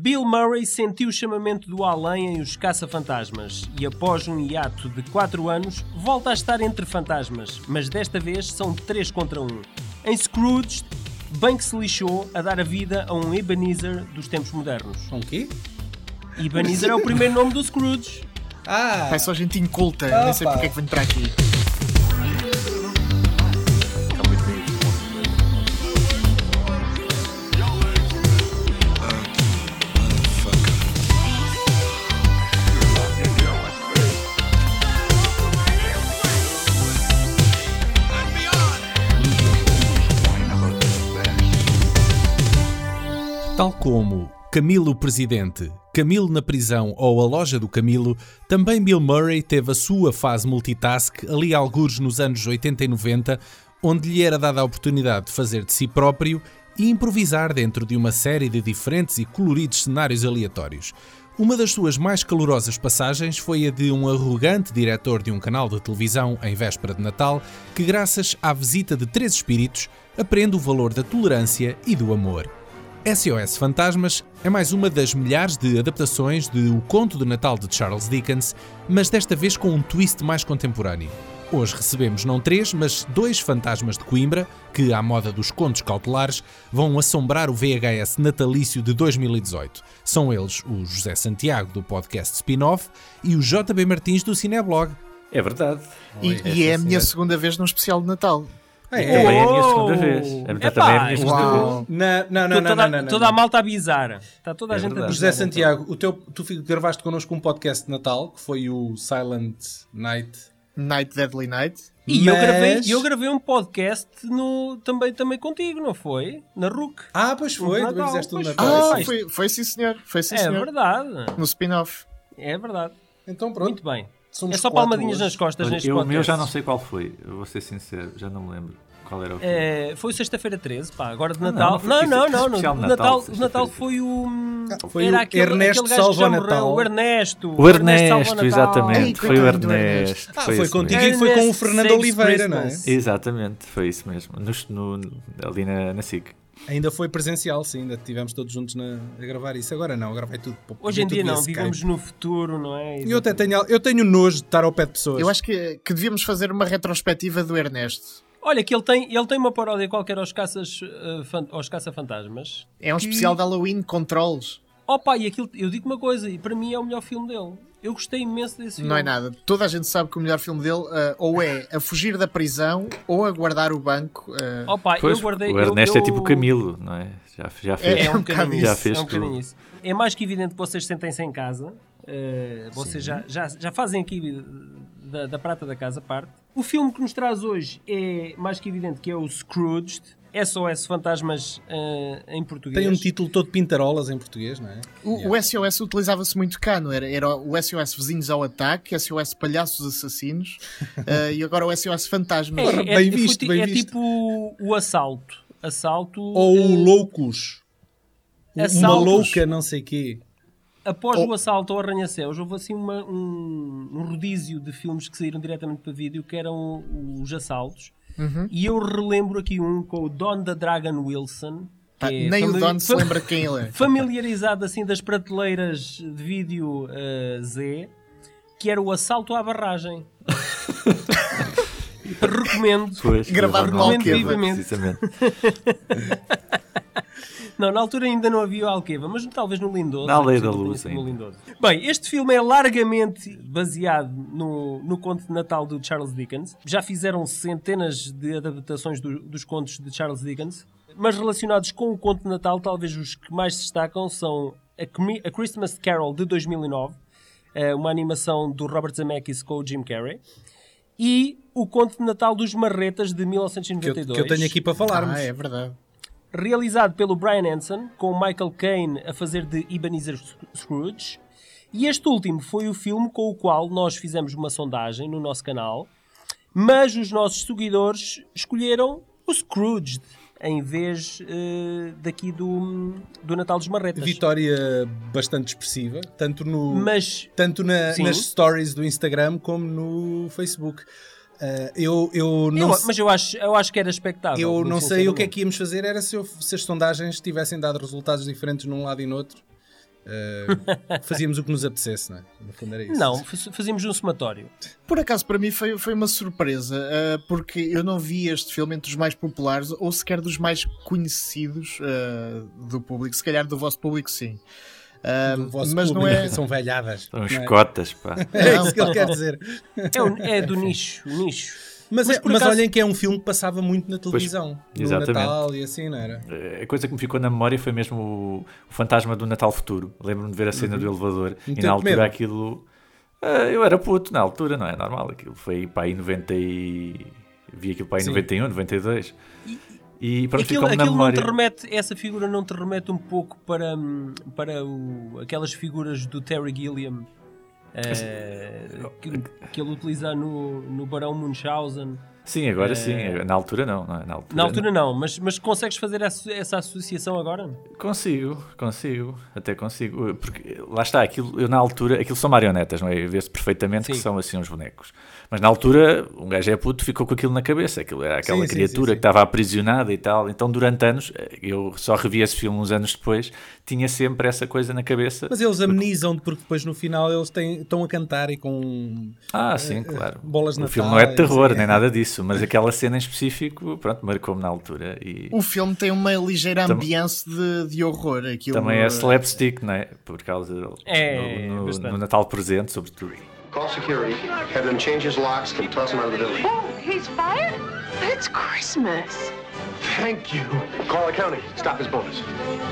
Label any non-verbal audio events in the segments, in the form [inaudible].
Bill Murray sentiu o chamamento do além em Os Caça-Fantasmas e, após um hiato de 4 anos, volta a estar entre fantasmas, mas desta vez são 3 contra 1. Em Scrooge, bem que se lixou a dar a vida a um Ebenezer dos tempos modernos. Um quê? Ebenezer é o primeiro nome do Scrooge. Ah! Pai, só gente inculta, Ah, nem sei porque é que venho para aqui. Como Camilo Presidente, Camilo na prisão ou a loja do Camilo, também Bill Murray teve a sua fase multitask ali algures nos anos 80 e 90, onde lhe era dada a oportunidade de fazer de si próprio e improvisar dentro de uma série de diferentes e coloridos cenários aleatórios. Uma das suas mais calorosas passagens foi a de um arrogante diretor de um canal de televisão em véspera de Natal, que, graças à visita de três espíritos, aprende o valor da tolerância e do amor. SOS Fantasmas é mais uma das milhares de adaptações de O Conto de Natal de Charles Dickens, mas desta vez com um twist mais contemporâneo. Hoje recebemos não três, mas dois fantasmas de Coimbra, que, à moda dos contos cautelares, vão assombrar o VHS natalício de 2018. São eles o José Santiago, do podcast Spin-Off, e o JB Martins, do Cineblog. É verdade. E, É, e é a minha segunda vez num especial de Natal. Ah, é? Também é a minha Oh! segunda vez. É, Epá, também é a minha segunda Uau. vez. Não, não, não, não, toda, não, não, não, toda a malta a bizar. Está toda a É gente a verdade. bizar. José Santiago, o teu, tu gravaste connosco um podcast de Natal, que foi o Silent Night. Night Deadly Night. E eu Mas- gravei, eu gravei um podcast no, também, também contigo, não foi? Na RUC. Ah, pois foi, Natal, fizeste um Natal. Ah, Vai, foi, foi sim senhor. Foi sim É senhor. verdade. No spin-off. É verdade. Então pronto. Muito bem. Somos é só palmadinhas hoje. nas costas Olha, neste eu, o podcast. meu já não sei qual foi, eu vou ser sincero, já não me lembro qual era o filme. É, foi sexta-feira 13, pá, agora de Ah, não, Natal. não Não, não, não. especial O de Natal, Natal, Natal foi o. foi era o aquele, Ernesto aquele gajo que já Salva morreu, Natal. O Ernesto. O Ernesto, Natal. exatamente, Ei, foi o Ernesto. Ernesto. Ah, foi foi contigo mesmo. e foi com o Fernando Oliveira, não é? Christmas. Exatamente, foi isso mesmo, no, no- ali na, na SIC. Ainda foi presencial, sim, ainda estivemos todos juntos na- a gravar isso. Agora não, agora vai tudo. Hoje em tudo dia não, Skype. vivemos no futuro, não é? E eu até tenho, eu tenho nojo de estar ao pé de pessoas. Eu acho que, que devíamos fazer uma retrospectiva do Ernesto. Olha, que ele tem, ele tem uma paródia qualquer aos caças, fan- aos caça-fantasmas. É um que- especial de Halloween com trolls. Opa, e aquilo, eu digo uma coisa, e para mim é o melhor filme dele. Eu gostei imenso desse filme. Não é nada. Toda a gente sabe que o melhor filme dele ah, ou é a fugir da prisão ou a guardar o banco. ah, Opa, Pois, eu guardei. o eu- Ernesto é eu- tipo Camilo, não é? Já, já fez. É, É um [laughs] bocadinho. Já fez é um tudo. isso. É mais que evidente que vocês sentem-se em casa. eh, vocês já, já, já fazem aqui da, da prata da casa parte. O filme que nos traz hoje é mais que evidente que é o Scrooge. SOS Fantasmas eh, em português. Tem um título todo pintarolas em português, não é? O, o SOS utilizava-se muito cá, não era? Era o SOS Vizinhos ao Ataque, SOS Palhaços Assassinos ah, [laughs] e agora o SOS Fantasmas. É, é, Bem é, visto, bem é visto. tipo o assalto. Assalto. Ou o eh, Loucos. Uma Assaltos. louca, não sei quê. Após Oh. o assalto ao arranha-céus, houve assim uma- um, um rodízio de filmes que saíram diretamente para vídeo, que eram os assaltos. Uhum. E eu relembro aqui um com o Don da Dragon Wilson. que Pá, é nem o Don se lembra [laughs] quem ele é. Familiarizado assim das prateleiras de vídeo eh, Z, que era o assalto à barragem. [laughs] Recomendo. Pois, Gravado Alqueva. Vivamente. Precisamente. [laughs] Não, na altura ainda não havia o Alqueva, mas talvez no Lindoso. Na Aldeia da Sim, Luz. Lindoso. Bem, este filme é largamente baseado no, no conto de Natal do Charles Dickens. Já fizeram centenas de adaptações do- dos contos de Charles Dickens, mas relacionados com o conto de Natal, talvez os que mais se destacam são A, A Christmas Carol de 2009, eh, uma animação do Robert Zemeckis com o Jim Carrey, e o conto de Natal dos Marretas de Que eu, 1992 que eu tenho aqui para falarmos. Ah, é verdade. Realizado pelo Brian Hanson, com Michael Caine a fazer de Ebenezer Scrooge. E este último foi o filme com o qual nós fizemos uma sondagem no nosso canal, mas os nossos seguidores escolheram o Scrooge em vez eh, daqui do, do Natal dos Marretas. Vitória bastante expressiva, tanto, no, Mas tanto na- nas stories do Instagram como no Facebook. Ah, eu, eu não, eu, mas eu acho, eu acho que era expectável. eu não sei o que é que íamos fazer, era se, eu- se as sondagens tivessem dado resultados diferentes num lado e no outro. Uh, [laughs] fazíamos o que nos apetecesse, não é? No fundo era isso. Não, faz- fazíamos um somatório. Por acaso, para mim foi, foi uma surpresa, uh, porque eu não vi este filme entre os mais populares ou sequer dos mais conhecidos uh, do público. Se calhar do vosso público, sim. Uh, Do vosso mas não é. São velhadas. São os é? cotas, pá. [laughs] É isso que ele quer dizer. É, o- é do nicho, o nicho. Mas, Mas é- mas acaso- olhem que é um filme que passava muito na televisão. no exatamente. Natal e assim, não era? A coisa que me ficou na memória foi mesmo o, o fantasma do Natal Futuro. Lembro-me de ver a cena do elevador e Meteu-te na altura medo? aquilo. ah, eu era puto na altura, não é normal. Aquilo foi para aí 90 e. Vi aquilo para aí Sim. 91, 92. E pronto, Aquilo, ficou-me na aquilo não te memória. remete, essa figura não te remete um pouco para, para o- aquelas figuras do Terry Gilliam eh, que, que ele utiliza no, no Barão Munchausen. Sim, agora sim. Na altura não. não é? Na altura, Na altura não, mas, mas consegues fazer essa, essa associação agora? Consigo, consigo, até consigo. Porque lá está, aquilo, eu na altura, aquilo são marionetas, não é? Vê-se perfeitamente que Sim. são assim uns bonecos. Mas na altura, um gajo é puto, ficou com aquilo na cabeça. Aquilo era aquela Sim, criatura sim, sim. que estava aprisionada e tal. Então, durante anos, eu só revi esse filme uns anos depois, tinha sempre essa coisa na cabeça. Mas eles amenizam porque depois no final eles têm, estão a cantar e com Ah, sim, claro. bolas de O filme não é de terror, nem nada disso, mas aquela cena em específico, pronto, marcou-me na altura. E O filme tem uma ligeira Tam- ambiance de, de horror. Aquilo, também é uh, slapstick, não é? Por causa É, no, no- no Natal presente, sobretudo. Call security, have them change his locks and toss him out of the building. Oh, he's fired? It's Christmas. Thank you. Call accounting. Stop his bonus.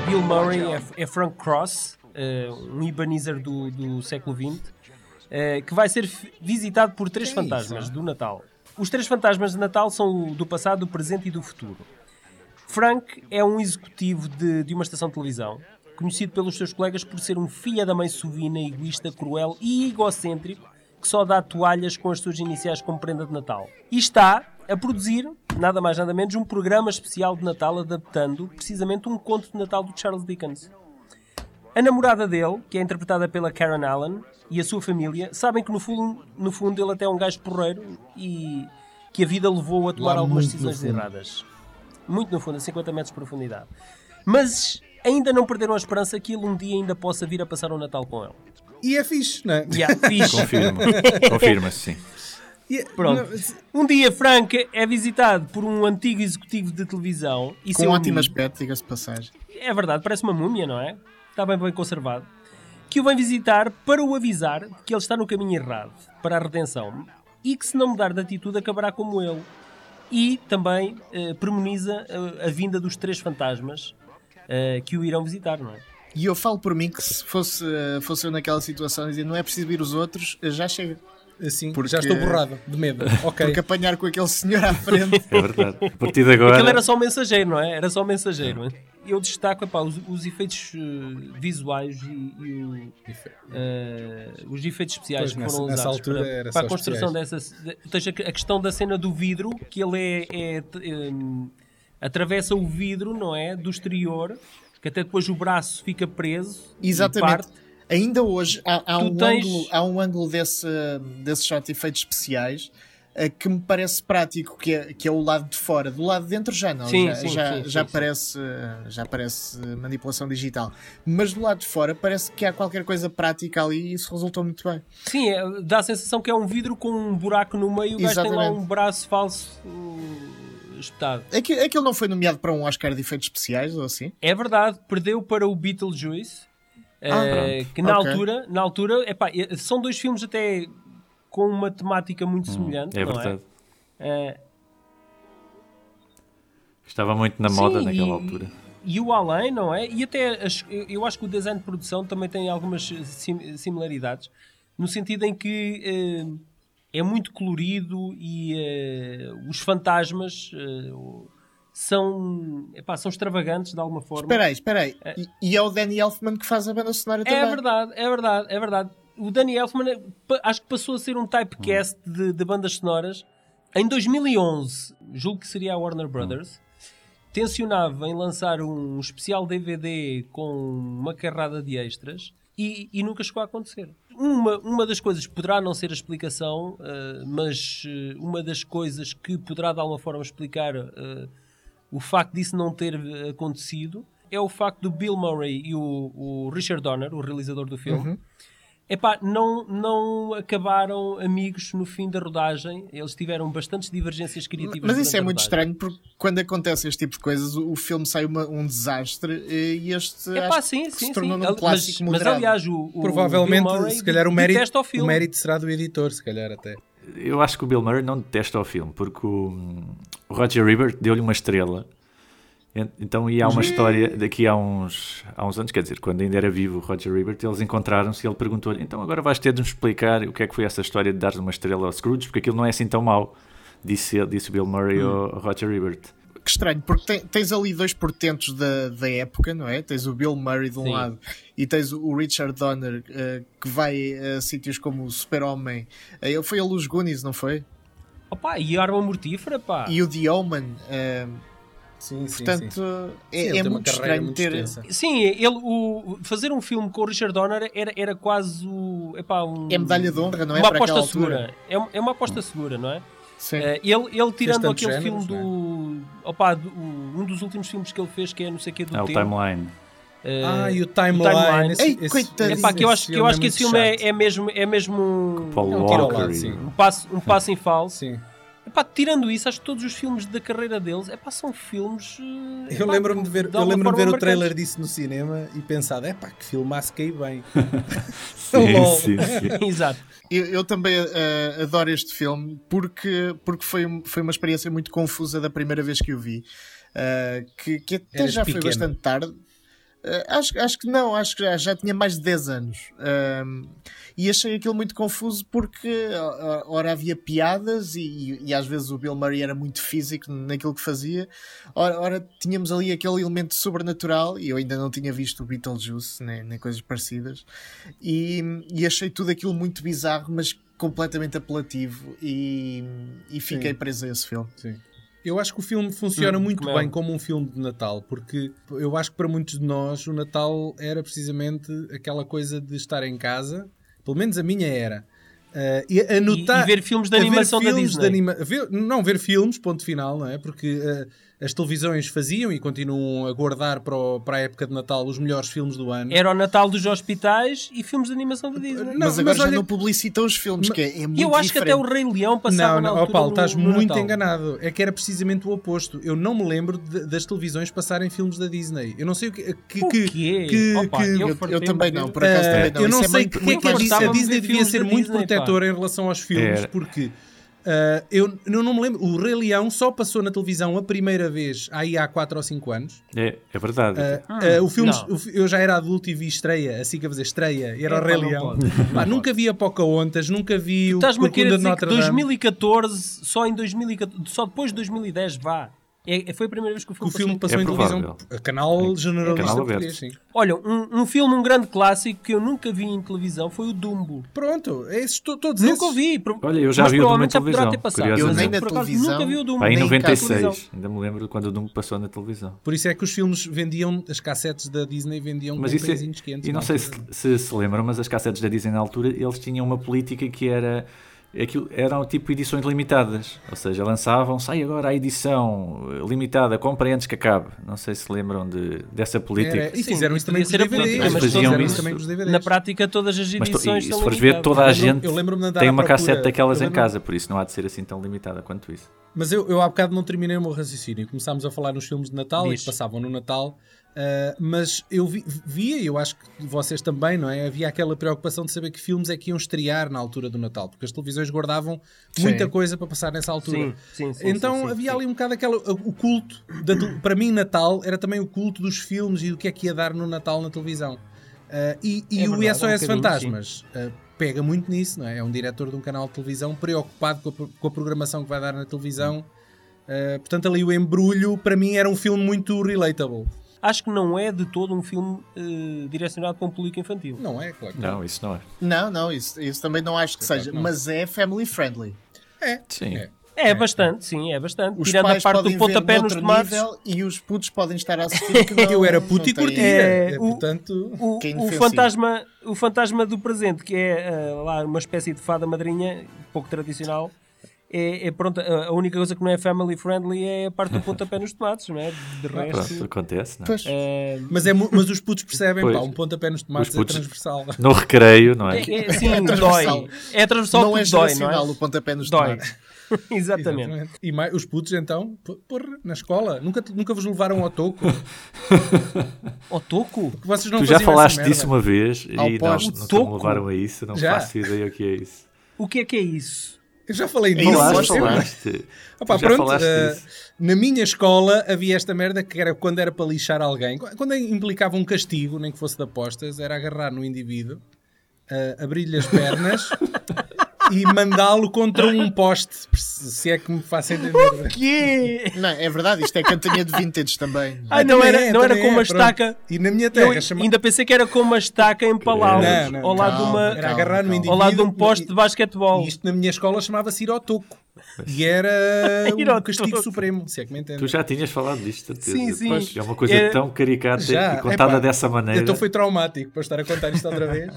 Bill Murray é, é Frank Cross, eh, um Ebenezer do, do século XX, eh, que vai ser visitado por três Que é fantasmas isso? do Natal. Os três fantasmas de Natal são o do passado, do presente e do futuro. Frank é um executivo de, de uma estação de televisão, conhecido pelos seus colegas por ser um filho da mãe sovina, egoísta, cruel e egocêntrico, que só dá toalhas com as suas iniciais como prenda de Natal. E está a produzir, nada mais nada menos, um programa especial de Natal adaptando precisamente um conto de Natal do Charles Dickens. A namorada dele, que é interpretada pela Karen Allen, e a sua família, sabem que no fundo, no fundo ele até é um gajo porreiro e que a vida levou a tomar Lá algumas decisões erradas. Muito no fundo, a 50 metros de profundidade. Mas ainda não perderam a esperança que ele um dia ainda possa vir a passar o Natal com ele. E é fixe, não é? Yeah, fixe. Confirmo. [laughs] Confirma-se, sim. É- Pronto. não, Um dia Frank é visitado por um antigo executivo de televisão e Com um ótimo amigo. aspecto, diga-se de passagem. É verdade, parece uma múmia, não é? Está bem bem conservado. Que o vem visitar para o avisar de que ele está no caminho errado para a redenção e que se não mudar de atitude acabará como ele. E também eh, premoniza eh, a vinda dos três fantasmas eh, que o irão visitar, não é? E eu falo por mim que se fosse, uh, fosse eu naquela situação e dizer não é preciso vir os outros, uh, já chega. assim, Porque- já estou borrado de medo. [laughs] Ok. Porque apanhar com aquele senhor à frente. [laughs] É verdade. A partir de agora. Aquilo era só mensageiro, não é? Era só mensageiro. Eu destaco epá, os, os efeitos eh, visuais e, e o- eh, os efeitos especiais Pois, que nessa- foram nessa usados altura para, para a construção dessa. de- Ou seja, a questão da cena do vidro, que ele é, é, eh, atravessa o vidro, não é? Do exterior, que até depois o braço fica preso. Exatamente. parte. Ainda hoje há, há um, tens- ângulo, há um ângulo desse, desse shot de efeitos especiais uh, que me parece prático, que é, que é o lado de fora. Do lado de dentro já não, Sim, já, sim, já, sim, já parece, uh, já parece manipulação digital. Mas do lado de fora parece que há qualquer coisa prática ali e isso resultou muito bem. Sim, é- dá a sensação que é um vidro com um buraco no meio e o gajo tem lá um braço falso espetado. Aquilo, aquilo não foi nomeado para um Oscar de efeitos especiais ou assim? É verdade, perdeu para o Beetlejuice. Ah, eh, que na Ok. altura, na altura epá, são dois filmes até com uma temática muito semelhante. É não verdade. É? Eh, Estava muito na moda sim, naquela e- altura. E o além, não é? E até as- eu acho que o design de produção também tem algumas sim- similaridades, no sentido em que eh, é muito colorido e eh, os fantasmas eh, são, epá, são extravagantes de alguma forma. Espera aí, espera aí. E, e é o Danny Elfman que faz a banda sonora também. É verdade, é verdade, é verdade. O Danny Elfman acho que passou a ser um typecast de, de bandas sonoras. Em 2011, julgo que seria a Warner Brothers, tensionava em lançar um especial DVD com uma carrada de extras e, e nunca chegou a acontecer. Uma, uma das coisas poderá não ser a explicação, eh, mas eh, uma das coisas que poderá de alguma forma explicar eh, o facto disso não ter acontecido é o facto do Bill Murray e o, o Richard Donner, o realizador do filme, Uhum. Epá, não, não acabaram amigos no fim da rodagem. Eles tiveram bastantes divergências criativas. Mas isso é muito estranho porque quando acontece este tipo de coisas, o, o filme sai uma- um desastre e este Epá, acho sim, que sim, se tornou sim. Al- clássico mas, mas moderado. aliás, o, o Provavelmente, Bill Murray se calhar, o mérito, o o filme. mérito será do editor, se calhar até. Eu acho que o Bill Murray não detesta o filme, porque o, o Roger Ebert deu-lhe uma estrela. En- Então, e há uma história daqui a uns, há uns anos, quer dizer, quando ainda era vivo o Roger Ebert, eles encontraram-se e ele perguntou-lhe: então agora vais ter de nos explicar o que é que foi essa história de dar uma estrela ao Scrooge, porque aquilo não é assim tão mau, disse, disse o Bill Murray ao, ao Roger Ebert. Que estranho, porque tem- tens ali dois portentos da, da época, não é? Tens o Bill Murray de um Sim. lado e tens o Richard Donner eh, que vai a sítios como o Super-Homem. Ele foi a Luz Goonies, não foi? Opa, e a arma mortífera, pá. E o The Omen. eh, Sim, sim, portanto, sim. é, Sim, é tem uma muito estranho muito ter. extensa. Sim, ele, o, fazer um filme com o Richard Donner era, era quase o, epá, um, É medalha de honra, não é? uma aposta segura. É, um- é uma aposta segura, não é? Sim. Eh, ele, ele tirando aquele géneros, filme do. Opa, do- um dos últimos filmes que ele fez, que é não sei o que do É o timeline. eh, Ah, e o o Timeline. Esse- Ei, esse- Epá, que eu acho, que, eu acho que é esse filme é, é mesmo, é mesmo Paul É um e- sim. um, passo, um passo em falso. Sim. Epá, tirando isso, acho que todos os filmes da carreira deles epá, são filmes. eh, Eu epá, lembro-me de ver, eu lembro-me de ver o trailer marcantes. disso no cinema e pensar, é pá, que filmaço que aí bem. [laughs] [laughs] Sim, sim, sim. [laughs] Exato. Eu, eu também eh, adoro este filme porque, porque foi, foi uma experiência muito confusa da primeira vez que o vi. eh, que, que até Eras já foi pequeno. bastante tarde. Eh, acho, acho que não, acho que já, já tinha mais de 10 anos. E achei aquilo muito confuso porque, ora, havia piadas e, e às vezes o Bill Murray era muito físico naquilo que fazia. Ora, ora, tínhamos ali aquele elemento sobrenatural e eu ainda não tinha visto o Beetlejuice nem, nem coisas parecidas. E, e achei tudo aquilo muito bizarro, mas completamente apelativo. E, e fiquei Sim. preso a esse filme. Sim. Eu acho que o filme funciona Hum, muito como é? bem como um filme de Natal, porque eu acho que para muitos de nós o Natal era precisamente aquela coisa de estar em casa, pelo menos a minha era. Eh, e anotar, e ver filmes de animação da filmes Disney. de anima- ver- não ver filmes, ponto final, não é? Porque eh, as televisões faziam e continuam a guardar para, o- para a época de Natal os melhores filmes do ano. Era o Natal dos hospitais e filmes de animação da Disney. Não, mas agora mas já olha- não publicitam os filmes, Ma- que é, é muito eu acho que até o diferente. Rei Leão passava Não, na não, altura Paulo, estás no muito Natal. enganado. É que era precisamente o oposto. Eu não me lembro de- das televisões passarem filmes da Disney. Eu não sei o que. que, O que- quê? que- Opa, que- eu Eu, eu também não, por acaso Eh, também não. eu Isso não é sei muito, porque é muito que a Disney devia ser da muito Disney, em relação aos filmes, Era. porque ah, eu, eu não me lembro. O Rei Leão só passou na televisão a primeira vez aí há 4 ou 5 anos. É, é verdade. Ah, ah, o filme, não. o fi- eu já era adulto e vi estreia, assim que a fazer estreia, era É, o Rei pá, Leão. pode, não Pá, nunca vi a Pocahontas, nunca vi o Estás-me a querer dizer que Notre Dame. 2014, só em 2014, só depois de 2010, vá. É, foi a primeira vez que o Que o filme, filme passou. passou É em televisão. A canal generalista canal português, sim. Olha, um, um filme, um grande clássico que eu nunca vi em televisão foi o Dumbo. Pronto, é esses, to- todos Nunca esses. o vi. pro- Olha, eu já mas vi o Dumbo provavelmente em já poderá televisão, ter passado. Eu nem na televisão. Nunca vi o Dumbo. Em nem cá a 96, ainda me lembro quando o Dumbo passou na televisão. Por isso é que os filmes vendiam, as cassetes da Disney vendiam Mas com é, pãezinhos quentes. e não na sei se, se se lembram, mas as cassetes da Disney na altura eles tinham uma política que era aquilo, eram tipo edições limitadas, ou seja, lançavam, sai agora a edição limitada, comprem antes que acabe. Não sei se lembram de, dessa política. Era, e fizeram isso também com podia os ser a DVDs. política, mas fizeram faziam isso também com os DVDs. Na prática, todas as Mas edições e são se fores ver, toda a Eu lembro- gente tem uma procura. cassete daquelas em casa, por isso não há de ser assim tão limitada quanto isso. Mas eu, eu há bocado não terminei o meu raciocínio. Começámos a falar nos filmes de Natal e Diz. que passavam no Natal. Ah, mas eu vi- via, e eu acho que vocês também, não é? Havia aquela preocupação de saber que filmes é que iam estrear na altura do Natal, porque as televisões guardavam Sim. muita coisa para passar nessa altura. Sim, sim, então havia ali um bocado aquela, o culto, da para mim Natal era também o culto dos filmes e do que é que ia dar no Natal na televisão. Ah, e e É o verdade, é um SOS bocadinho, Fantasmas ah, pega muito nisso, não é? É um diretor de um canal de televisão preocupado com a, com a programação que vai dar na televisão. Portanto, ali o embrulho para mim era um filme muito relatable. Acho que não é de todo um filme eh, direcionado para um público infantil. Não é, claro. que Não, isso não é. Não, não, isso, isso também não acho que Claro seja, não. mas é family friendly. Sim. É. É, bastante, sim, é bastante. Os Tirando a parte podem do pontapé nos tomates. e os putos podem estar a assistir que [laughs] não, Eu era puto e curtia. É, É, o- portanto, O, é o fantasma, o fantasma do presente, que é eh, lá uma espécie de fada madrinha, pouco tradicional, é, é pronto, a única coisa que não é family friendly é a parte do pontapé nos tomates, não é? De Pronto, resto. acontece, não é? Pois. eh, Mas, é, mas os putos percebem, Pois. pá, um pontapé nos tomates Os putos- é transversal. No recreio, não é? é, é, sim, transversal. dói. É transversal não é dói, não é? o pontapé nos Dói. tomates. [laughs] Exatamente. Exatamente. E mais, os putos então, porra, na escola, nunca, nunca vos levaram ao toco? [laughs] O toco? Vocês não Tu já falaste disso uma vez Ao e não, nunca me levaram a isso, não Já? faço ideia o que é isso. O que é que é isso? Eu já falei É nisso. isso, Falaste, Falaste. Opa, já pronto, falaste disso. na minha escola havia esta merda que era quando era para lixar alguém, qu- quando implicava um castigo, nem que fosse de apostas, era agarrar no indivíduo, eh, abrir-lhe as pernas [laughs] e mandá-lo contra um poste, se é que me faço entender. Que Não, é verdade, isto é cantonia de vintage também. Ah, não Também era, é, não era com uma é, pronto. estaca. E na minha Eu terra chama... ainda pensei que era com uma estaca em palavras Não, não, ao lado de uma Era agarrar no calma. indivíduo. ao lado de um poste de basquetebol. E isto na minha escola chamava-se ir ao toco. E era [laughs] o castigo supremo, se é que me entende. Tu já tinhas falado disto. Sim, sim. Pois, é uma coisa É- tão caricata Já, e contada epá, dessa maneira. Então foi traumático para estar a contar isto outra vez.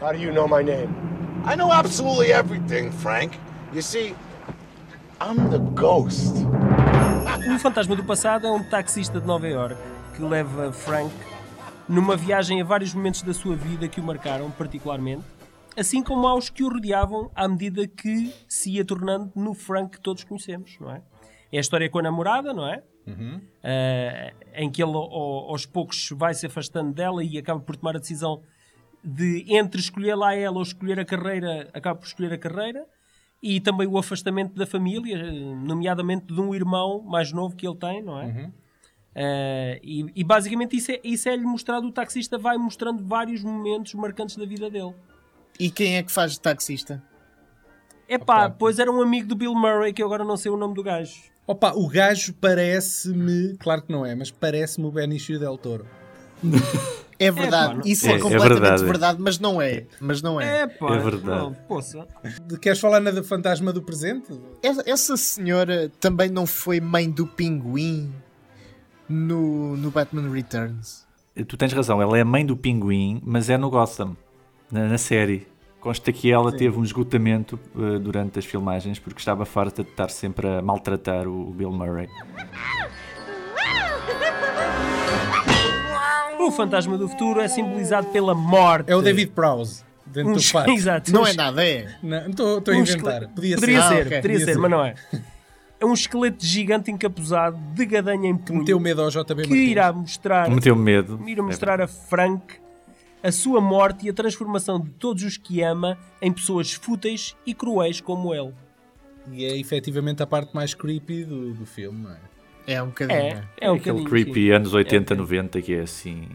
How do you know my name? I know absolutely everything, Frank. You see, I'm the ghost. O Fantasma do Passado é um taxista de Nova York que leva Frank numa viagem a vários momentos da sua vida que o marcaram particularmente, assim como aos que o rodeavam à medida que se ia tornando no Frank que todos conhecemos, não é? É a história com a namorada, não é? Ah, em que ele ao- aos poucos vai se afastando dela e acaba por tomar a decisão de entre escolher lá ela ou escolher a carreira, acaba por escolher a carreira e também o afastamento da família, nomeadamente de um irmão mais novo que ele tem, não é? Eh, e, e basicamente isso é, isso é-lhe mostrado, o taxista vai mostrando vários momentos marcantes da vida dele. E quem é que faz de taxista? Epá, Opa. pois era um amigo do Bill Murray, que eu agora não sei o nome do gajo. Opa, o gajo parece-me, claro que não é, mas parece-me o Benicio del Toro. É verdade, pá, não- isso É, é, é completamente verdade. verdade. mas não é. Mas não é. Epá, É verdade. não. De- Queres falar na do fantasma do presente? Essa- Essa senhora também não foi mãe do pinguim no, no Batman Returns. Tu tens razão, ela é a mãe do pinguim, mas é no Gotham, na, na série. Consta que ela teve um esgotamento eh, durante as filmagens porque estava farta de estar sempre a maltratar o, o Bill Murray. O fantasma do futuro é simbolizado pela morte. É o David Prowse, dentro Um do fato. [laughs] Exato. Não um é nada, é. Não, Estou a um inventar. esqueleto- Podia ser. Poderia Ah, ser, ok. poderia Podia ser, ser. mas não é. É um esqueleto gigante encapuzado de gadanha em punho meteu medo ao JB que irá mostrar, Meteu medo. irá mostrar a Frank a sua morte e a transformação de todos os que ama em pessoas fúteis e cruéis como ele. E é efetivamente a parte mais creepy do, do filme, não é? É um bocadinho. É, é. é um Aquele bocadinho, creepy sim. anos 80, É, 90 que é assim.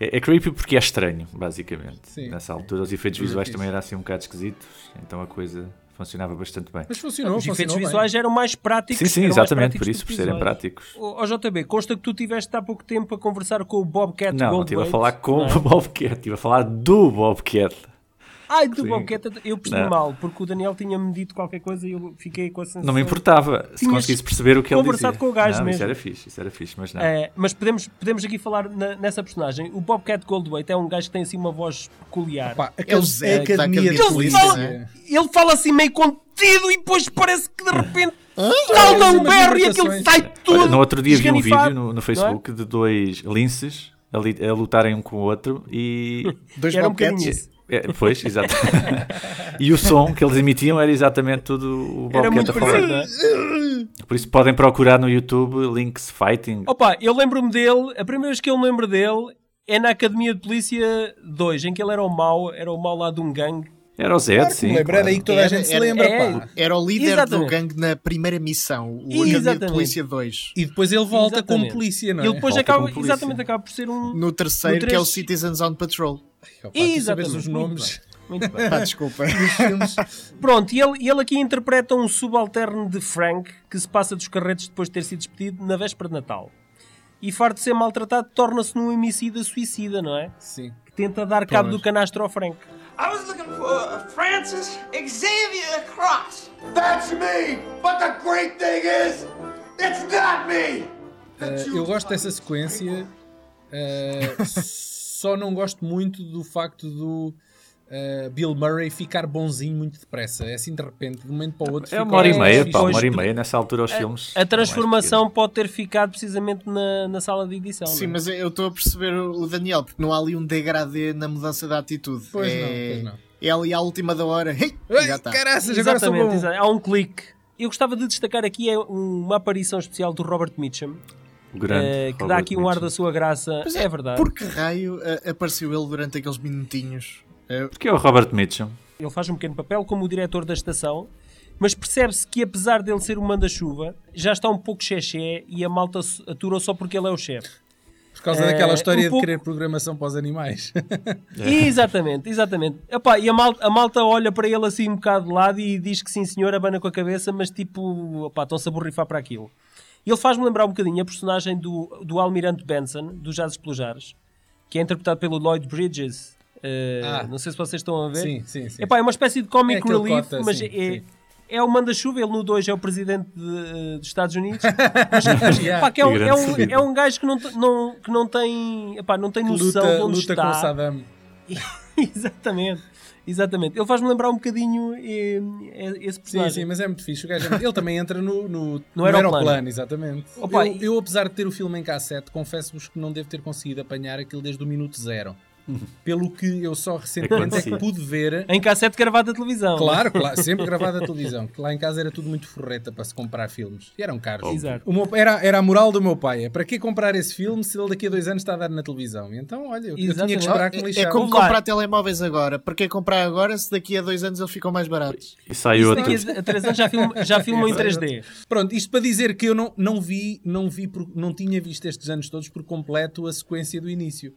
É, é creepy porque é estranho, basicamente. Sim. Nessa altura, os efeitos visuais também eram assim um bocado esquisitos, então a coisa funcionava bastante bem. Mas funcionou, Os efeitos funcionou bem. visuais eram mais práticos. Sim, sim, exatamente, por isso, por serem visuais. práticos. Ó JB, consta que tu tiveste há pouco tempo a conversar com o Bobcat Não, não Goldthwait, estive a falar com não é? o Bobcat, estive a falar do Bobcat. Ai, do. Bobcat, eu percebi Não. mal, porque o Daniel tinha-me dito qualquer coisa e eu fiquei com a sensação... Não me importava se conseguisse perceber o que ele dizia. conversado com o gajo não, mesmo. Isso era fixe, isso era fixe, mas não. É, mas podemos, podemos aqui falar na- nessa personagem. O Bobcat Goldthwait é um gajo que tem assim uma voz peculiar. Pá, É o Zé que dá Academia de aquele ele, polícia, fala, né? ele fala assim meio contido e depois parece que de repente salta um berro e aquilo sai tudo. Olha, no outro dia vi um vídeo no, no não é? Facebook de dois linces a, li- a lutarem um com o outro e. Dois Era um. É, pois, exato. e o som que eles emitiam era exatamente tudo o Era Bobcat muito a falar. parecido. é? Por isso podem procurar no YouTube Links Fighting. Opa, eu lembro-me dele, a primeira vez que eu me lembro dele é na Academia de Polícia 2, em que ele era o mau, era o mau lá de um gangue. Era o Zed, Claro sim. era claro. aí que toda a Era- gente se era- lembra, é. pá. Era o líder Exatamente. do gangue na primeira missão, o Academia de Exatamente. Polícia 2. E depois ele volta Exatamente. como polícia, não é? Ele depois Volta acaba, exatamente, acaba por ser um... No terceiro, No que é o Citizens on Patrol. Opa, tu sabes Exatamente, os muito nomes bem, [laughs] Muito bem. Pá, desculpa. [laughs] Pronto, e ele, ele aqui interpreta um subalterno de Frank que se passa dos carretes depois de ter sido despedido na véspera de Natal. E farto de ser maltratado, torna-se num homicida suicida, não é? Sim. Que tenta dar cabo Pois. do canastro ao Frank. I was looking for Francis Xavier Cross. That's me! But the great thing is, it's not me! Eh, eu gosto dessa sequência, eh, só não gosto muito do facto do uh, Bill Murray ficar bonzinho muito depressa. É assim de repente, de um momento para o outro. É uma hora e meia, pá, uma hora e meia nessa altura os filmes. A transformação pode ter ficado precisamente na, na sala de edição. Sim, não é? mas eu estou a perceber o Daniel, porque não há ali um degradê na mudança da atitude. Pois é, não, pois não. É ali à última da hora. Ai, já está. caraças, agora sou Exatamente, bom. exa- há um clique. Eu gostava de destacar aqui é uma aparição especial do Robert Mitchum, grande eh, que dá Robert aqui um ar Mitchum. da sua graça. Pois é, verdade. Por que raio ah, apareceu ele durante aqueles minutinhos? Porque é o Robert Mitchum. Ele faz um pequeno papel como o diretor da estação, mas percebe-se que apesar dele ser o manda-chuva, já está um pouco xexé e a malta atura só porque ele é o chefe. Por causa É, daquela história um pouco- de querer programação para os animais. [laughs] Exatamente, exatamente. Epá, e a malta, a malta olha para ele assim um bocado de lado e diz que sim senhor, abana com a cabeça, mas tipo, opá, estão-se a borrifar para aquilo. E ele faz-me lembrar um bocadinho a personagem do, do Almirante Benson, do Jazz Explosares, que é interpretado pelo Lloyd Bridges. Eh, Ah. Não sei se vocês estão a ver. sim, sim, sim. Epá, é uma espécie de É comic aquele relief, cota, mas sim, é, sim. é o manda-chuva. Ele no 2 é o presidente de- dos Estados Unidos. [laughs] Mas, Yeah. epá, que é, um, é, um, é um gajo que não, não, que não tem, epá, não tem noção luta de onde luta está. com Saddam. [laughs] exatamente, exatamente. Ele faz-me lembrar um bocadinho eh, eh, esse Sim, personagem. sim, mas é muito fixe. O gajo é- Ele também entra no, no, no aeroplano. exatamente. Opa, eu, e- eu, apesar de ter o filme em cassete, confesso-vos que não devo ter conseguido apanhar aquilo desde o minuto zero. Pelo que eu só recentemente é que pude ver. Em cassete gravado da televisão. Claro, claro, [laughs] sempre gravado a televisão. Que lá em casa era tudo muito forreta para se comprar filmes. E eram caros. Exato. O meu- era, era a moral do meu pai. É para que comprar esse filme se ele daqui a dois anos está a dar na televisão? E então, olha, eu, eu tinha que esperar que me é, é lixava. como comprar telemóveis agora. Para que comprar agora se daqui a dois anos eles ficam mais baratos? E sai Isso outro. daqui a três anos já filmo, já filmo em 3D. Pronto, isto para dizer que eu não, não vi, não vi, por- não tinha visto estes anos todos por completo a sequência do início.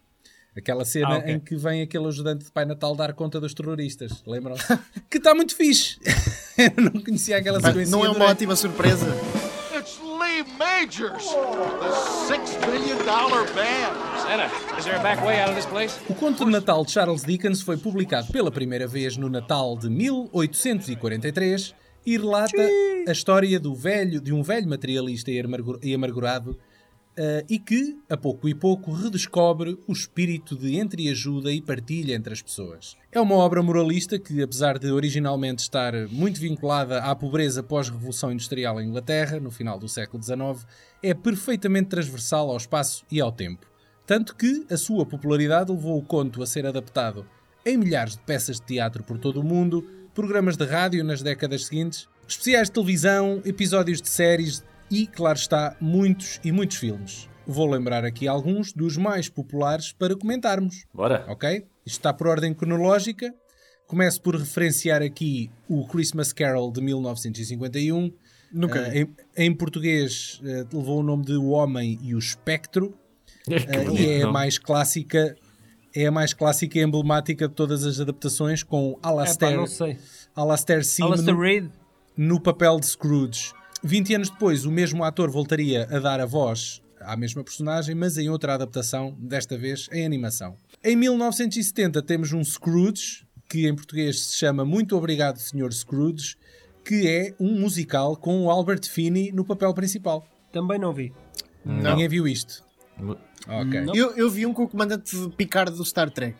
Aquela cena Ah, ok. em que vem aquele ajudante de Pai Natal dar conta dos terroristas, lembram-se? [laughs] que está muito fixe. [laughs] eu não conhecia aquela sequência. Não é uma durante- ótima surpresa. It's Lee Majors, the six billion dollar band. Santa, is there a back way out of this place? O conto de Natal de Charles Dickens foi publicado pela primeira vez no Natal de 1843 e relata a história do velho, de um velho materialista e amargurado eh, e que, a pouco e pouco, redescobre o espírito de entreajuda e partilha entre as pessoas. É uma obra moralista que, apesar de originalmente estar muito vinculada à pobreza pós-revolução industrial em Inglaterra, no final do século XIX, é perfeitamente transversal ao espaço e ao tempo. Tanto que a sua popularidade levou o conto a ser adaptado em milhares de peças de teatro por todo o mundo, programas de rádio nas décadas seguintes, especiais de televisão, episódios de séries e, claro está, muitos e muitos filmes. Vou lembrar aqui alguns dos mais populares para comentarmos. Bora. Ok? Isto está por ordem cronológica. Começo por referenciar aqui o Christmas Carol de 1951. Nunca vi. em, em português eh, levou o nome de O Homem e o Espectro. [laughs] Bonito e é a mais clássica é a mais clássica e emblemática de todas as adaptações com Alastair, não sei. Alastair Sim Alastair no, Reid. no papel de Scrooge. 20 anos depois, o mesmo ator voltaria a dar a voz à mesma personagem, mas em outra adaptação, desta vez em animação. Em 1970 temos um Scrooge, que em português se chama Muito Obrigado, Sr. Scrooge, que é um musical com o Albert Finney no papel principal. Também não vi. Ninguém viu isto. Ok. Não. Eu, eu vi um com o comandante Picard do Star Trek.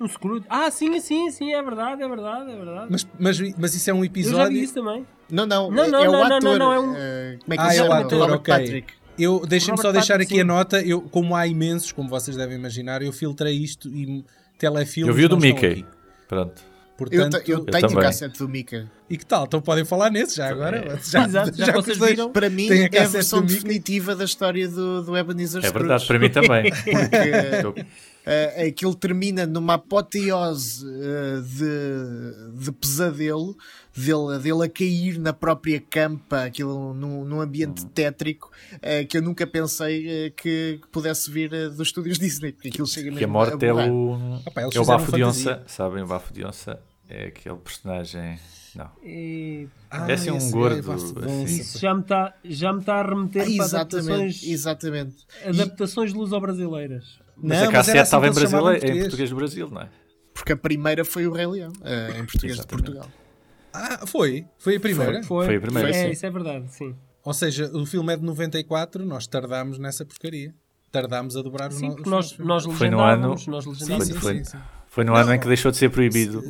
Um Scrooge. Ah, sim, sim, sim, é verdade, é verdade, é verdade. Mas, mas, mas isso é um Eu episódio. já vi isso também. Não, não, Não, é, não, é o não, não, ator. não, não, é um- eh, como é que Ah, se é o ator, Robert. Patrick. Eu deixem-me só deixar Patrick, aqui a sim. nota. Eu, como há imensos, como vocês devem imaginar, eu filtrei isto e telefilmes. Eu vi o do Mickey. aqui. Pronto. Eu, Portanto, te- eu tenho também. cassete do Mika. E que tal? Então podem falar nesse já agora. [laughs] Já, Exato, já que vocês viram? Para mim, a é a versão Mickey. definitiva da história do, do Ebenezer É Scrooge. verdade, para mim também. [laughs] Porque Estou- eh, aquilo termina numa apoteose eh, de, de pesadelo, dele, dele a cair na própria campa, aquilo num, num ambiente Uhum. tétrico, eh, que eu nunca pensei que, que pudesse vir dos estúdios [laughs] Disney, porque aquilo chega mesmo Que a morte é borrar. o. Opa, é o Bafo de. Onça. Sabem, o Bafo de Onça é aquele personagem. Não. E Ah, É assim um esse gordo, é assim. Isso já me está tá a remeter Ah, para exatamente, adaptações, exatamente. adaptações luso-brasileiras. Mas Não, a cassete assim estava que em, brasileiro, em português do Brasil, não é? Porque a primeira foi o Rei Leão, eh, em português de. Portugal. Ah, foi? Foi a primeira? Foi, Foi a primeira, É, sim. isso é verdade, sim. Ou seja, o filme é de 94, nós tardámos nessa porcaria. Tardámos a dobrar os Sim, no- os nós, nossos nós Foi no ano- legendávamos, nós Sim, sim, Foi- sim, sim. Foi no ano em que deixou de ser proibido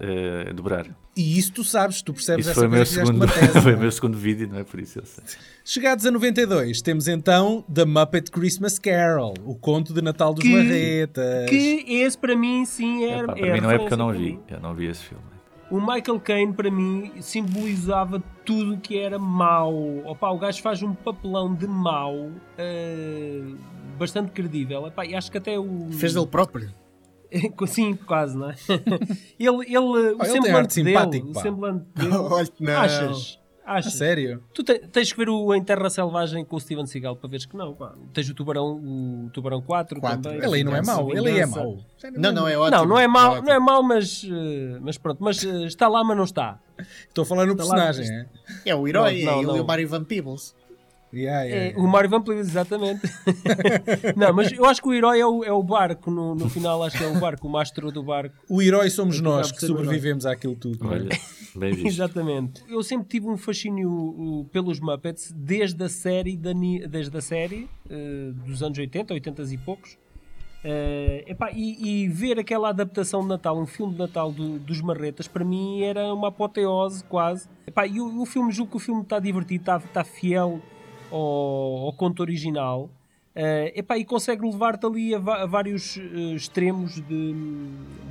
eh, dobrar. E isso tu sabes, tu percebes Isso essa foi o meu segundo, [laughs] tese. foi o não é? meu segundo vídeo, não é por isso eu sei. Chegados a 92, temos então The Muppet Christmas Carol, o conto de Natal dos Que- Marretas. Que esse para mim sim era. Epá, para é mim não é porque eu não vi, eu não vi esse filme. O Michael Caine para mim simbolizava tudo o que era mau. Opa, o gajo faz um papelão de mau eh, bastante credível. Epá, e acho que até o. Fez dele próprio. [laughs] Sim, quase, não é? [laughs] ele, ele, o ele tem semblante arte dele, simpático, o semblante [laughs] dele. Olha, não. Achas? A Achas? sério? Tu te- tens que ver o Em Terra Selvagem com o Steven Seagal para veres que não. Pá. Tens o Tubarão, o Tubarão 4, Quatro. também. Ele aí não é mau, ele aí é mau. Não, não, é ótimo. Não, não é mau, ótimo. não é mau mas, eh, mas pronto. Mas eh, está lá, mas não está. Estou a falar no Está lá, personagem, é? É o herói, Não, é não, ele e não. o Mario Van Peebles. Yeah, yeah, É, yeah. o Mário Van Peebles, exatamente. [laughs] não, mas eu acho que o herói é o, é o barco. No, no final, acho que é o barco, o mastro do barco. O herói somos Acaba nós que sobrevivemos àquilo tudo. é? Olha, bem visto. [laughs] Exatamente. Eu sempre tive um fascínio uh, pelos Muppets desde a série, da, desde a série uh, dos anos 80, 80 e poucos. Uh, epá, e, e ver aquela adaptação de Natal, um filme de Natal do- dos Marretas, para mim era uma apoteose quase. Epá, e o, o filme, julgo que o filme está divertido, está, está fiel ao, ao conto original. Uh, epá, e consegue levar-te ali a, a vários uh, extremos de,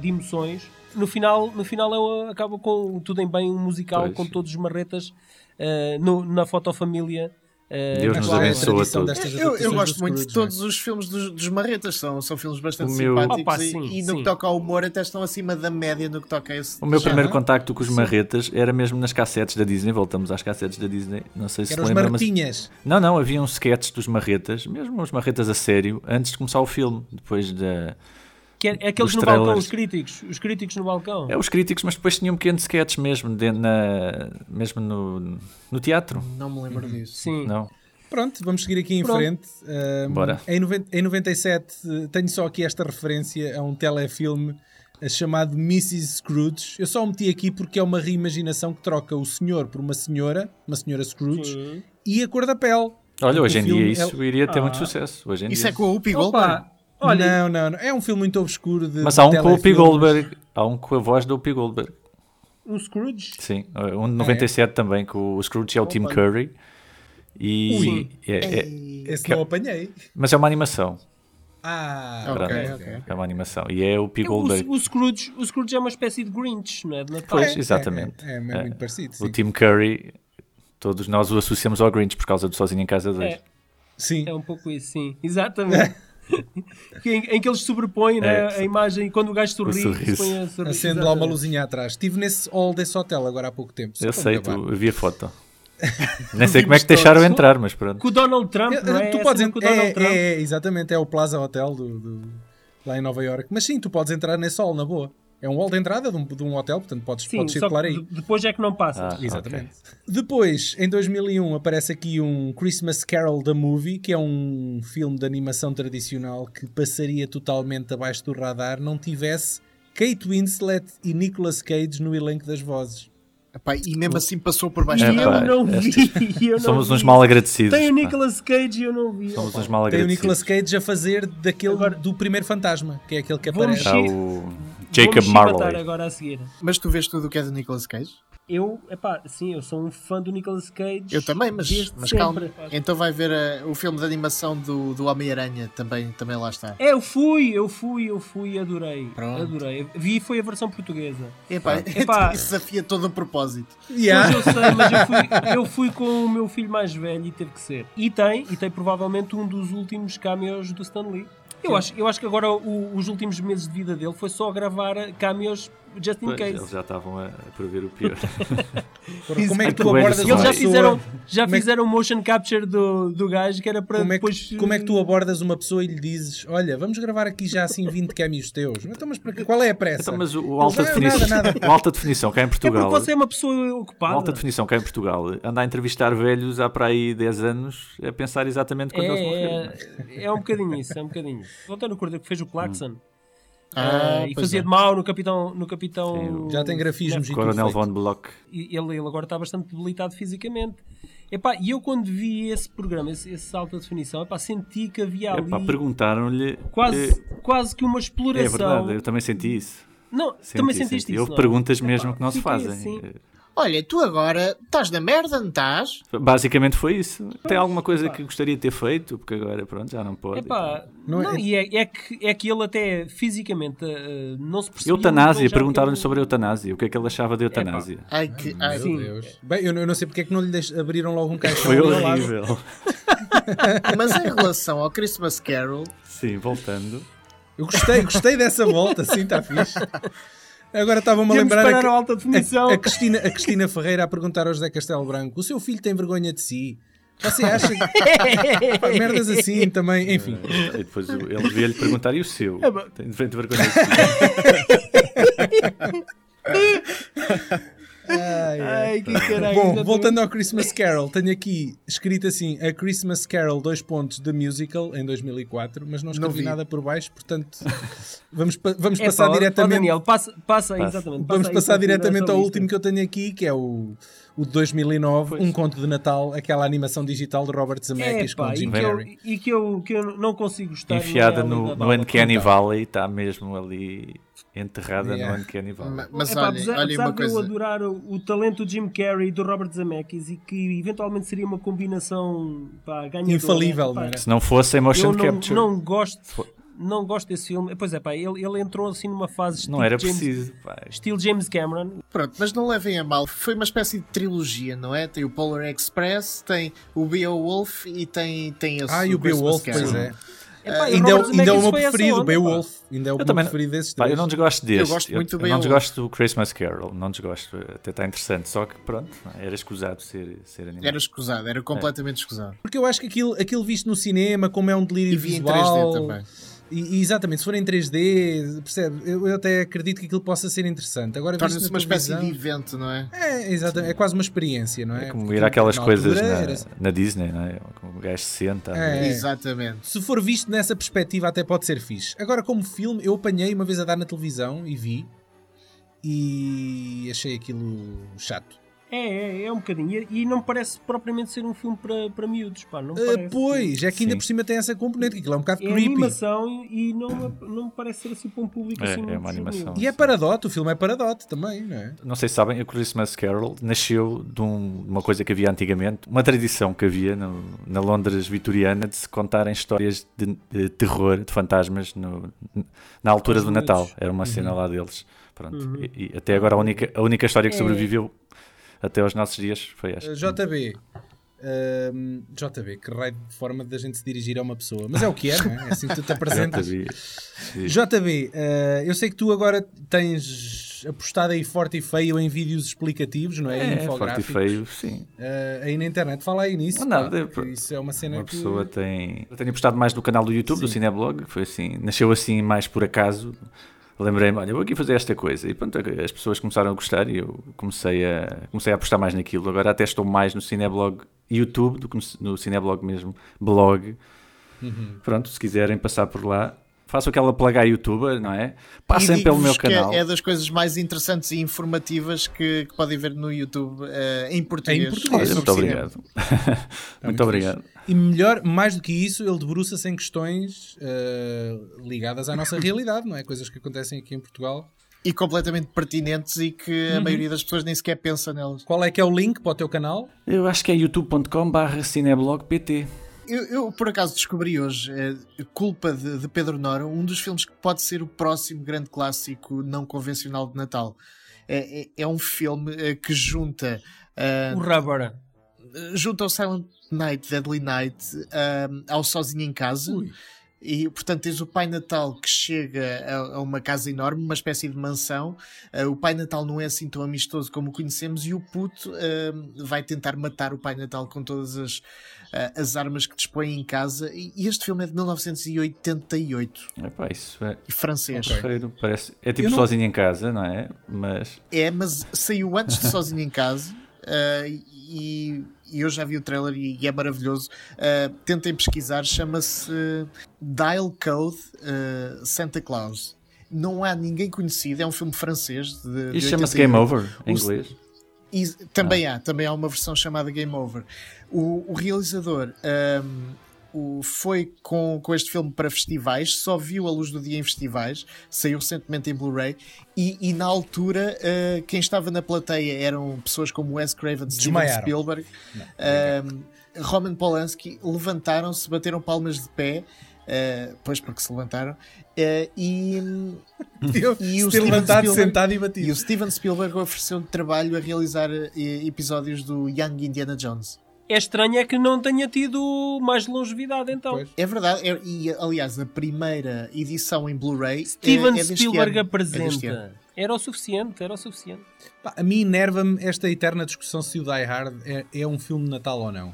de emoções. No final, no final um- acaba com tudo em bem um musical Pois. com todos os marretas uh, no- na fotofamília. Uh, Deus nos abençoe. a todos. Eu, eu gosto muito de Scrooge, não é? todos os filmes dos, dos Marretas, são, são filmes bastante O meu- simpáticos Opa, e, sim, e no sim. que toca ao humor até estão acima da média no que toca a esse O meu primeiro contacto com os marretas era mesmo nas cassetes da Disney. Voltamos às cassetes da Disney. Não sei se Eram se os lembra, mas... marretinhas. Não, não, havia uns sketches dos marretas, mesmo os marretas a sério, antes de começar o filme. Depois da. Que é, é aqueles no balcão, os críticos. Os críticos no balcão. É os críticos, mas depois tinham pequenos sketches mesmo, de- na, mesmo no, no teatro. Não me lembro disso. Sim. Não. Pronto, vamos seguir aqui em Pronto. frente. Um, Bora. Em, noven- em 97 eh, tenho só aqui esta referência a um telefilme eh, chamado Mrs. Scrooge. Eu só o meti aqui porque é uma reimaginação que troca o senhor por uma senhora, uma senhora Scrooge, Sim. e a cor da pele. Olha, hoje O em dia isso é- iria ter muito Ah. sucesso. Hoje em Isso dia. é com o Whoopi Goldberg? Olha, não, não, não. É um filme muito obscuro de. Mas há um com o telefilmes. Goldberg. Há um com a voz do Whoopi Goldberg. um Scrooge. Sim, um de 97 também, com o Scrooge é o Tim Opa. Curry. E Ui. é- é-. Esse não apanhei. mas é uma animação. Ah, Ok, Pronto, ok. É uma animação. E é o Whoopi O, Goldberg. o, Scrooge, o Scrooge é uma espécie de Grinch, não é? De Natal. Pois, exatamente. É, é, é É. muito parecido. O Sim. Tim Curry, todos nós o associamos ao Grinch por causa do Sozinho em Casa 2. É. Sim. É um pouco isso, sim. Exatamente. [laughs] Em, em que eles sobrepõem né, É. a imagem quando o gajo sorri. Acende lá uma luzinha atrás. Estive nesse hall desse hotel agora há pouco tempo. só Eu sei, tu, eu vi a foto. [laughs] Nem sei como é que deixaram entrar, mas pronto. Com o Donald Trump, É, não é? tu É podes en- com o Donald é, Trump. é, exatamente, é o Plaza Hotel do, do- lá em Nova York. Mas sim, tu podes entrar nesse hall na boa. É um hall de entrada de um, de um hotel, portanto podes, Sim, podes circular que aí. de- depois é que não passa. Ah, Exatamente. Depois, em 2001, aparece aqui um Christmas Carol the Movie, que é um filme de animação tradicional que passaria totalmente abaixo do radar não tivesse Kate Winslet e Nicolas Cage no elenco das vozes. Epá, e mesmo assim passou por baixo E É, da eu não vi. eu não Somos vi. uns mal agradecidos. Tem o. Nicolas Cage e eu não vi. Somos Opa. uns mal Tem o agradecidos. Nicolas Cage a fazer daquele Agora- do primeiro fantasma, que é aquele que Vou aparece. Está mexer. o Vou Jacob Marley. agora a seguir. Mas tu vês tudo o que é do Nicolas Cage? Eu, epá, sim, eu sou um fã do Nicolas Cage. Eu também, mas, mas calma. Então vai ver eh, o filme de animação do, do Homem-Aranha, também, também lá está. É, eu fui, eu fui, eu fui, adorei. Pronto. Adorei. Vi foi a versão portuguesa. Epá, Epá. isso [laughs] desafia todo o propósito. Yeah. Mas eu sei, mas eu fui, eu fui com o meu filho mais velho e teve que ser. E tem, e tem provavelmente um dos últimos cameos do Stan Lee. Eu acho, eu acho que agora o- os últimos meses de vida dele foi só gravar cameos just in Pois, case. eles já estavam a, a prever o pior. [laughs] Como é que tu Exato. abordas E uma eles já fizeram, já é que- fizeram motion capture do, do gajo que era para Como é, depois. que, como é que tu abordas uma pessoa e lhe dizes Olha, vamos gravar aqui já assim 20 cameos teus Então mas para qual é a pressa? Então, mas o, Eles, alta "Ah, definição, nada, nada." [laughs] o alta definição cá em É porque Portugal. você é uma pessoa O ocupada. alta definição cá em Portugal anda a entrevistar velhos há para aí 10 anos a pensar exatamente quando eles morreram. É, é, é um bocadinho isso, é um bocadinho isso. O António Cordeiro que fez o Claxon Ah, eh, e fazia é. de mau no Capitão. No capitão Já tem grafismos e tudo Coronel. Von Block. E ele, ele agora está bastante debilitado fisicamente. Epá, e eu quando vi esse programa, esse, esse alta definição, epá, senti que havia ali Epá, perguntaram-lhe. quase, eh, quase que uma É exploração. verdade, eu também senti isso. Não, Senti, também senti. sentiste isso. Houve é? perguntas Epá, mesmo que não se fazem. assim. Olha, tu agora estás na merda, não estás? Basicamente foi isso. Tem alguma coisa que gostaria de ter feito, porque agora pronto, já não pode. Epá, Não não, é- e é, é que, é que ele até fisicamente eh, não se percebia. Eutanásia, perguntaram-lhe sobre a eutanásia, o que é que ele achava da eutanásia. Ai, que. Ai, Meu Deus. Bem, eu, não- eu não sei porque é que não lhe deix- abriram logo um [laughs] caixão. Foi horrível. [laughs] Mas em relação ao Christmas Carol, Sim, voltando. Eu gostei, gostei dessa volta, sim, está fixe. Agora estava-me a lembrar a, alta definição. a, a Cristina, a Cristina Ferreira a perguntar ao José Castelo Branco: o seu filho tem vergonha de si? Você acha que. [laughs] Pá, merdas assim também, enfim. E depois ele veio-lhe perguntar, e o seu? É, mas- Tem de frente vergonha de si? [laughs] Ai, ai. Ai, que caralho. Bom, exatamente. voltando ao Christmas Carol, tenho aqui escrito assim: A Christmas Carol, dois pontos, The Musical, em 2004, mas não escrevi vi. nada por baixo, portanto, [laughs] vamos, pa- vamos É, passar pá, ó, ó, diretamente. Daniel, passa, passa, Passa. exatamente. Vamos passa aí passar para diretamente ao lista. último que eu tenho aqui, que é o, o de 2009, Um Conto de Natal, aquela animação digital de Robert Zemeckis É, com pá, Jim e, que eu, Carrey. e que, eu, que eu não consigo gostar. Enfiada não é no, no. Uncanny Valley, está mesmo ali enterrada Yeah. no Uncanny Valley. ma- mas Epá, olha, apesar, olha apesar uma de eu coisa. adorar o, o talento de Jim Carrey e do Robert Zemeckis e que eventualmente seria uma combinação pá, ganhadora, Infalível, pá, não era? Se não fosse em motion Eu não, capture, não gosto, não gosto desse filme. Pois é, pá, ele, ele entrou assim numa fase não era James, preciso. pá. estilo James Cameron. Pronto, mas não levem a mal. Foi uma espécie de trilogia, não é? Tem o Polar Express, tem o Beowulf e tem, tem esse. Ah, e o Beowulf, pois é. Epá, e Ainda, é o- Robert ainda é o meu preferido. Beowulf. Ainda é o Eu meu também preferido desses eu não desgosto deste. gosto muito do eu não desgosto do Christmas Carol, não desgosto. Até está interessante, só que pronto, era escusado ser, ser animado. Era escusado, era completamente escusado. Porque eu acho que aquilo, aquilo visto no cinema, como é um delírio E vi em visual... 3D também. E, e exatamente, se for em 3D, percebe? Eu, eu até acredito que aquilo possa ser interessante. Agora, visto Torna-se na uma espécie de evento, não é? É, exatamente, é quase uma experiência, não é? É como Porque ir àquelas na coisas na, era- na Disney, não é? Como o gajo se senta. É. Exatamente. Se for visto nessa perspectiva, até pode ser fixe. Agora, como filme, eu apanhei uma vez a dar na televisão e vi. E achei aquilo chato. É, é, é um bocadinho. E, e não parece propriamente ser um filme para, para miúdos, pá. Não parece. pois, é que ainda Sim. por cima tem essa componente, que aquilo é um bocado É creepy. animação e, não, não me parece ser assim para um público É, assim. é uma animação. E é paradote, o filme é paradote também, não é? Não sei se sabem, o Christmas Carol nasceu de um- uma coisa que havia antigamente, uma tradição que havia no- na Londres vitoriana de se contarem histórias de, de terror, de fantasmas, no- na altura do Natal. Era uma Uhum. cena lá deles. Pronto. E, e até agora a única, a única história que É. sobreviveu até aos nossos dias foi esta. JB. JB, que raio de forma da gente se dirigir a uma pessoa. Mas é o que é, não é? É assim que tu te apresentas. [laughs] JB. Sim. JB, uh, eu sei que tu agora tens apostado aí forte e feio em vídeos explicativos, não é? É, forte e feio, sim. Uh, aí na internet, fala aí nisso. Não, nada, pá, isso é uma cena Uma que... pessoa tem. Eu tenho apostado mais no canal do YouTube, do Cineblog, que foi assim, nasceu assim mais por acaso. Lembrei-me, olha, vou aqui fazer esta coisa. E pronto, as pessoas começaram a gostar e eu comecei a, comecei a apostar mais naquilo. Agora até estou mais no Cineblog YouTube do que no, no Cineblog mesmo, blog. Uhum. Pronto, se quiserem passar por lá, faço aquela plaga youtuber, não é? Passem pelo meu canal. É, é das coisas mais interessantes e informativas que, que podem ver no YouTube eh, em português. Em português. Sobre muito obrigado. [laughs] muito muito obrigado. E melhor, mais do que isso, ele debruça-se em questões uh, ligadas à nossa realidade, não é? Coisas que acontecem aqui em Portugal. E completamente pertinentes e que a maioria das pessoas nem sequer pensa nelas. Qual é que é o link para o teu canal? Eu acho que é youtube.com/barra cineblogpt. Eu, eu, por acaso descobri hoje, eh, Culpa de, de Pedro Nora, um dos filmes que pode ser o próximo grande clássico não convencional de Natal. É, é, é um filme eh, que junta, eh, O Rubber. junta o Silent Night, Deadly Night, ao Sozinho em Casa. E, portanto, tens o Pai Natal que chega a, a uma casa enorme, uma espécie de mansão. Uh, o Pai Natal não é assim tão amistoso como o conhecemos e o puto uh, vai tentar matar o Pai Natal com todas as, uh, as armas que dispõe em casa. E, e este filme é de 1988 Epá, isso é. e francês. Porreiro, Parece, é tipo não- sozinho em casa, não é? Mas É, mas saiu antes de Sozinho em Casa e eu já vi o trailer e, e é maravilhoso. Uh, tentem pesquisar, chama-se Dial Code uh, Santa Claus. Não há ninguém conhecido, é um filme francês. De, chama-se 88. Game Over em O- inglês. E também há, também há uma versão chamada Game Over. O, o realizador um, o, foi com, com este filme para festivais, só viu a luz do dia em festivais, saiu recentemente em Blu-ray, e, e na altura uh, quem estava na plateia eram pessoas como Wes Craven, Steven. Spielberg, um, Roman Polanski, levantaram-se, bateram palmas de pé. uh, pois porque se levantaram uh, e, [laughs] Eu e o levantado, Spielberg- sentado e batido. e o Steven Spielberg ofereceu trabalho a realizar eh, episódios do Young Indiana Jones. É estranho é que não tenha tido mais longevidade então. Pois. É verdade, é- e aliás, a primeira edição em Blu-ray Steven é, é deste Spielberg ano. É deste ano. apresenta. Era o suficiente, era o suficiente. Pá, a mim enerva-me esta eterna discussão se o Die Hard é, é um filme de Natal ou não.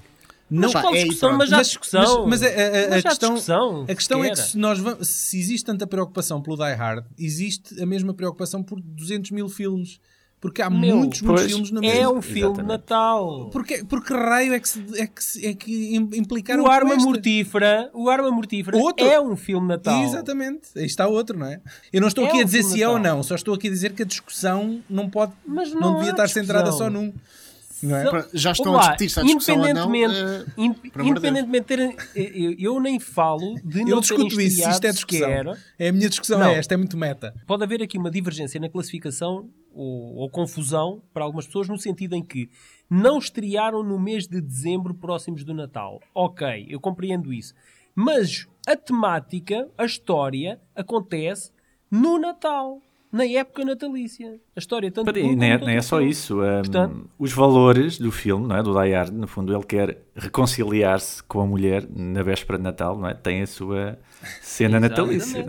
Mas pá, qual é discussão? Mas já há Mas- discussão. mas- mas a- a- a Mas já há questão- discussão. A questão é que se, nós vamos, se existe tanta preocupação pelo Die Hard, existe a mesma preocupação por 200 mil filmes. Porque há Meu, muitos, muitos filmes na É mesma. um filme de Exatamente. Natal. Porque, porque raio é que, se- é que, se- é que im- implicaram O Arma? Mortífera, o Arma Mortífera Outro. é um filme de Natal. Exatamente, aí está outro, não é? Eu não estou É aqui a um dizer filme se é ou Natal. não, só estou aqui a dizer que a discussão não pode, Mas não, não devia estar discussão. centrada só num. Não é? Não- Já estão Olá, a discutir se há discussão ou não. independentemente, eh, in- independentemente de terem, eu, eu nem falo de não Eu discuto isso, isto é discussão. sequer. É a minha discussão, Não. é esta, é muito meta. Pode haver aqui uma divergência na classificação ou, ou confusão para algumas pessoas no sentido em que não estrearam no mês de dezembro próximos do Natal. Ok, eu compreendo isso. Mas a temática, a história, acontece no Natal. Na época natalícia. A história tanto de E um nem, é, nem é só isso. um, Portanto- os valores do filme, não é? do Die Hard, no fundo, ele quer reconciliar-se com a mulher na véspera de Natal, não é? Tem a sua cena natalícia.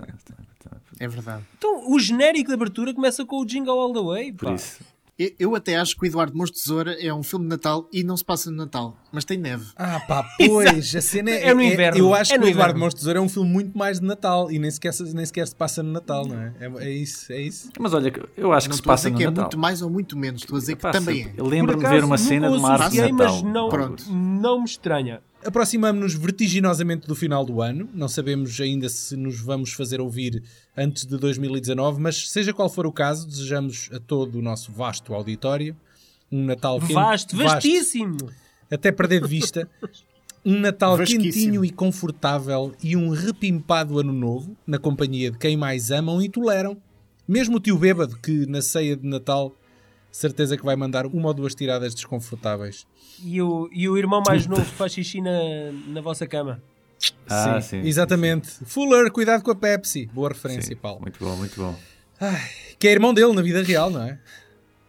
é? É verdade. Então, o genérico de abertura começa com o Jingle All the Way. Por pá. isso. Eu, eu até acho que o Eduardo Mons Tesoura é um filme de Natal e não se passa no Natal, mas tem neve. Ah pá, [laughs] pois, a cena é, É no inverno, Eu acho é que o Eduardo. Mons Tesouro é um filme muito mais de Natal e nem sequer, se- nem sequer se passa no Natal, não é? É, é isso, é isso. Mas olha, eu acho não que se estou a passa dizer no que é Natal. muito mais ou muito menos, estou a dizer que Passa- também é. Eu lembro-me de ver uma cena de uma árvore de Natal. mas não, Pronto. não me estranha. Aproximamos-nos vertiginosamente do final do ano. Não sabemos ainda se nos vamos fazer ouvir antes de 2019, mas seja qual for o caso, desejamos a todo o nosso vasto auditório um Natal quente- Vasto, vastíssimo. até perder de vista. Um Natal quentinho e confortável e um repimpado ano novo, na companhia de quem mais amam e toleram. Mesmo o tio bêbado, que na ceia de Natal, certeza que vai mandar uma ou duas tiradas desconfortáveis. E o, e o irmão mais novo faz xixi na, na vossa cama. Ah, sim. Exatamente. Fuller, cuidado com a Pepsi. Boa referência, Sim, Paulo. Muito bom, muito bom. Que é irmão dele na vida real, não é?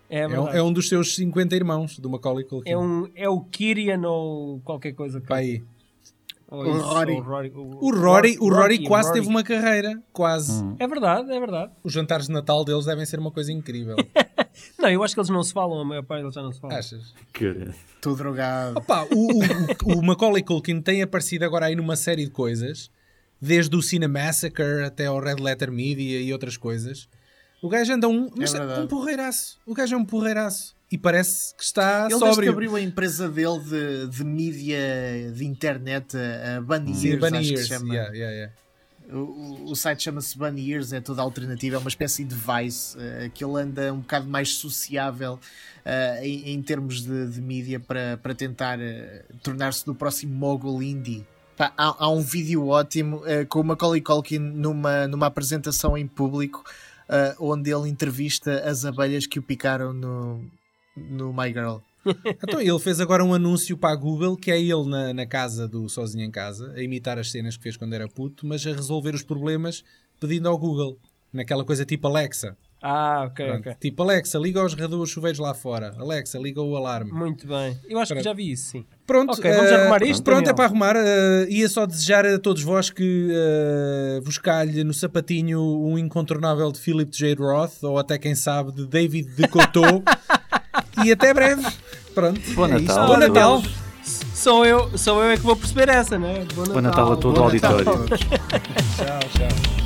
É, É um, verdade. é um dos seus 50 irmãos, do Macaulay Culkin. É, um, é o Kyrian ou qualquer coisa. que- Pá aí. ou O isso, Rory. ou O Rory, O Rory, o Rory Rocky, quase Rory. teve uma carreira. Quase. Hum. É verdade, é verdade. Os jantares de Natal deles devem ser uma coisa incrível. [laughs] Não, eu acho que eles não se falam, a maior parte deles já não se falam. Achas? Que- Estou drogado. Opa, o, o, o Macaulay Culkin tem aparecido agora aí numa série de coisas, desde o Cinemassacre até ao Red Letter Media e outras coisas. O gajo anda um, mas é um porreiraço. O gajo é um porreiraço. E parece que está Ele desde que sóbrio. abriu a empresa dele de, de mídia de internet, a Bunny Sim, Ears, Bunny acho que Ears. se chama. Yeah, yeah, yeah. O, o- site chama-se Bunny Ears, é toda alternativa, é uma espécie de Vice, eh, que ele anda um bocado mais sociável eh, em, em termos de, de mídia para, para tentar eh, tornar-se no próximo mogul indie. Há, há um vídeo ótimo com o Macaulay Culkin numa, numa apresentação em público onde ele entrevista as abelhas que o picaram no, no My Girl. [laughs] Então ele fez agora um anúncio para a Google que é ele na, na casa do Sozinho em Casa, a imitar as cenas que fez quando era puto, mas a resolver os problemas pedindo ao Google. Naquela coisa tipo Alexa. Ah, ok, Pronto. ok. Tipo Alexa, liga aos radores chuveiros lá fora. Alexa, liga o alarme. Muito bem. Eu acho que Pronto. já vi isso, sim. Pronto, Ok, vamos eh, arrumar isto, Pronto, Daniel? é para arrumar. eh, ia só desejar a todos vós que eh, vos calhe no sapatinho um incontornável de Philip J. Roth ou até quem sabe de David de Coteau. [laughs] e até breve. Pronto. Bom é. Natal. Bom Natal. Sou eu, sou eu é que vou perceber essa, né? Bom Natal a todo o Bom Natal a auditório. todos. [laughs] Tchau, tchau.